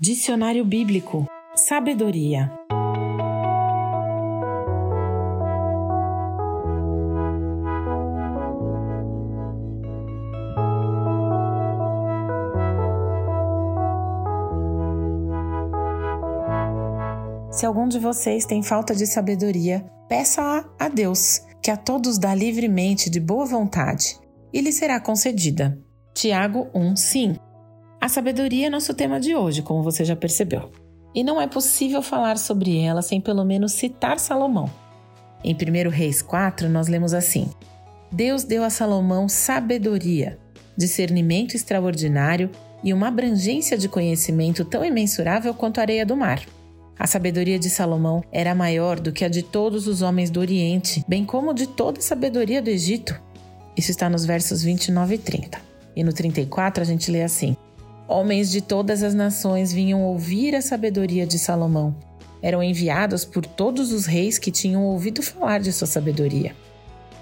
Dicionário Bíblico Sabedoria. Se algum de vocês tem falta de sabedoria, peça-a a Deus, que a todos dá livremente de boa vontade, e lhe será concedida. Tiago 1:5 a sabedoria é nosso tema de hoje, como você já percebeu. E não é possível falar sobre ela sem pelo menos citar Salomão. Em 1 Reis 4, nós lemos assim: Deus deu a Salomão sabedoria, discernimento extraordinário e uma abrangência de conhecimento tão imensurável quanto a areia do mar. A sabedoria de Salomão era maior do que a de todos os homens do Oriente, bem como de toda a sabedoria do Egito. Isso está nos versos 29 e 30. E no 34 a gente lê assim: Homens de todas as nações vinham ouvir a sabedoria de Salomão. Eram enviados por todos os reis que tinham ouvido falar de sua sabedoria.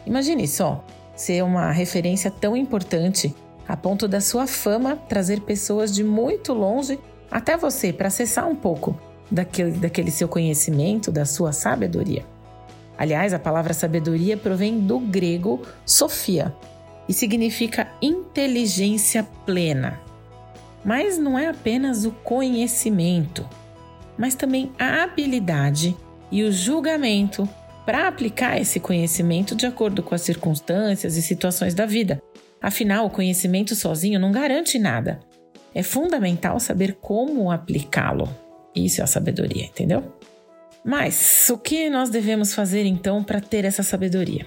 Imagine só ser uma referência tão importante a ponto da sua fama trazer pessoas de muito longe até você para acessar um pouco daquele, daquele seu conhecimento, da sua sabedoria. Aliás, a palavra sabedoria provém do grego sofia e significa inteligência plena. Mas não é apenas o conhecimento, mas também a habilidade e o julgamento para aplicar esse conhecimento de acordo com as circunstâncias e situações da vida. Afinal, o conhecimento sozinho não garante nada. É fundamental saber como aplicá-lo. Isso é a sabedoria, entendeu? Mas o que nós devemos fazer então para ter essa sabedoria?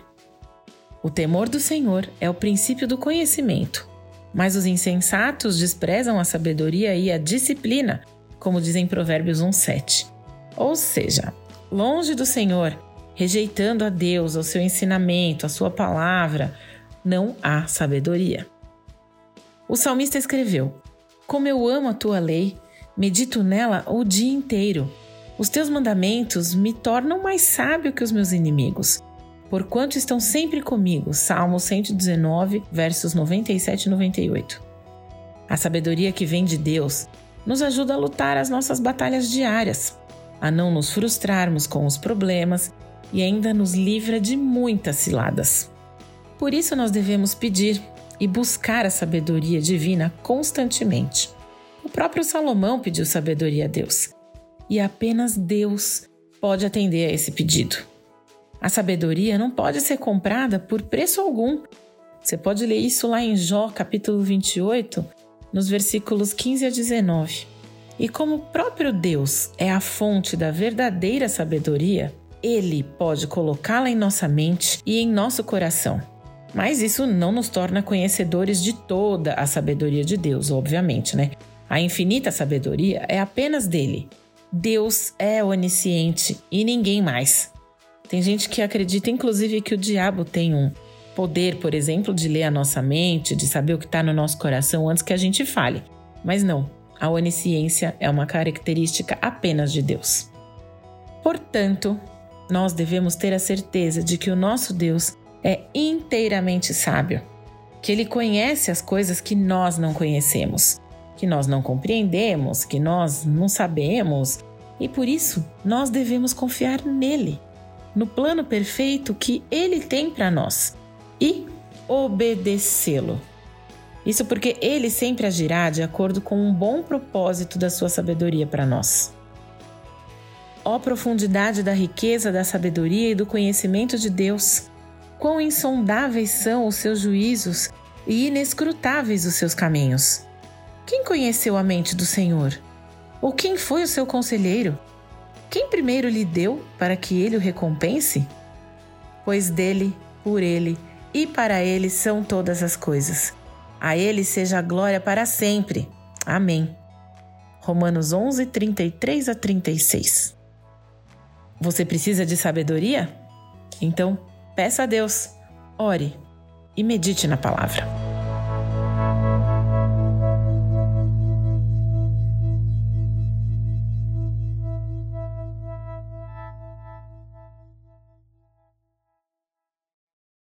O temor do Senhor é o princípio do conhecimento mas os insensatos desprezam a sabedoria e a disciplina, como dizem Provérbios 1:7. Ou seja, longe do Senhor, rejeitando a Deus, o seu ensinamento, a sua palavra, não há sabedoria. O salmista escreveu: Como eu amo a tua lei, medito nela o dia inteiro. Os teus mandamentos me tornam mais sábio que os meus inimigos porquanto estão sempre comigo. Salmo 119, versos 97 e 98. A sabedoria que vem de Deus nos ajuda a lutar as nossas batalhas diárias, a não nos frustrarmos com os problemas e ainda nos livra de muitas ciladas. Por isso, nós devemos pedir e buscar a sabedoria divina constantemente. O próprio Salomão pediu sabedoria a Deus, e apenas Deus pode atender a esse pedido. A sabedoria não pode ser comprada por preço algum. Você pode ler isso lá em Jó, capítulo 28, nos versículos 15 a 19. E como o próprio Deus é a fonte da verdadeira sabedoria, ele pode colocá-la em nossa mente e em nosso coração. Mas isso não nos torna conhecedores de toda a sabedoria de Deus, obviamente, né? A infinita sabedoria é apenas dele. Deus é onisciente e ninguém mais. Tem gente que acredita, inclusive, que o diabo tem um poder, por exemplo, de ler a nossa mente, de saber o que está no nosso coração antes que a gente fale. Mas não, a onisciência é uma característica apenas de Deus. Portanto, nós devemos ter a certeza de que o nosso Deus é inteiramente sábio, que ele conhece as coisas que nós não conhecemos, que nós não compreendemos, que nós não sabemos, e por isso nós devemos confiar nele no plano perfeito que ele tem para nós e obedecê-lo. Isso porque ele sempre agirá de acordo com um bom propósito da sua sabedoria para nós. Ó profundidade da riqueza da sabedoria e do conhecimento de Deus! Quão insondáveis são os seus juízos e inescrutáveis os seus caminhos! Quem conheceu a mente do Senhor? Ou quem foi o seu conselheiro? Quem primeiro lhe deu para que ele o recompense? Pois dele, por ele e para ele são todas as coisas. A ele seja a glória para sempre. Amém. Romanos 11, 33 a 36. Você precisa de sabedoria? Então, peça a Deus, ore e medite na palavra.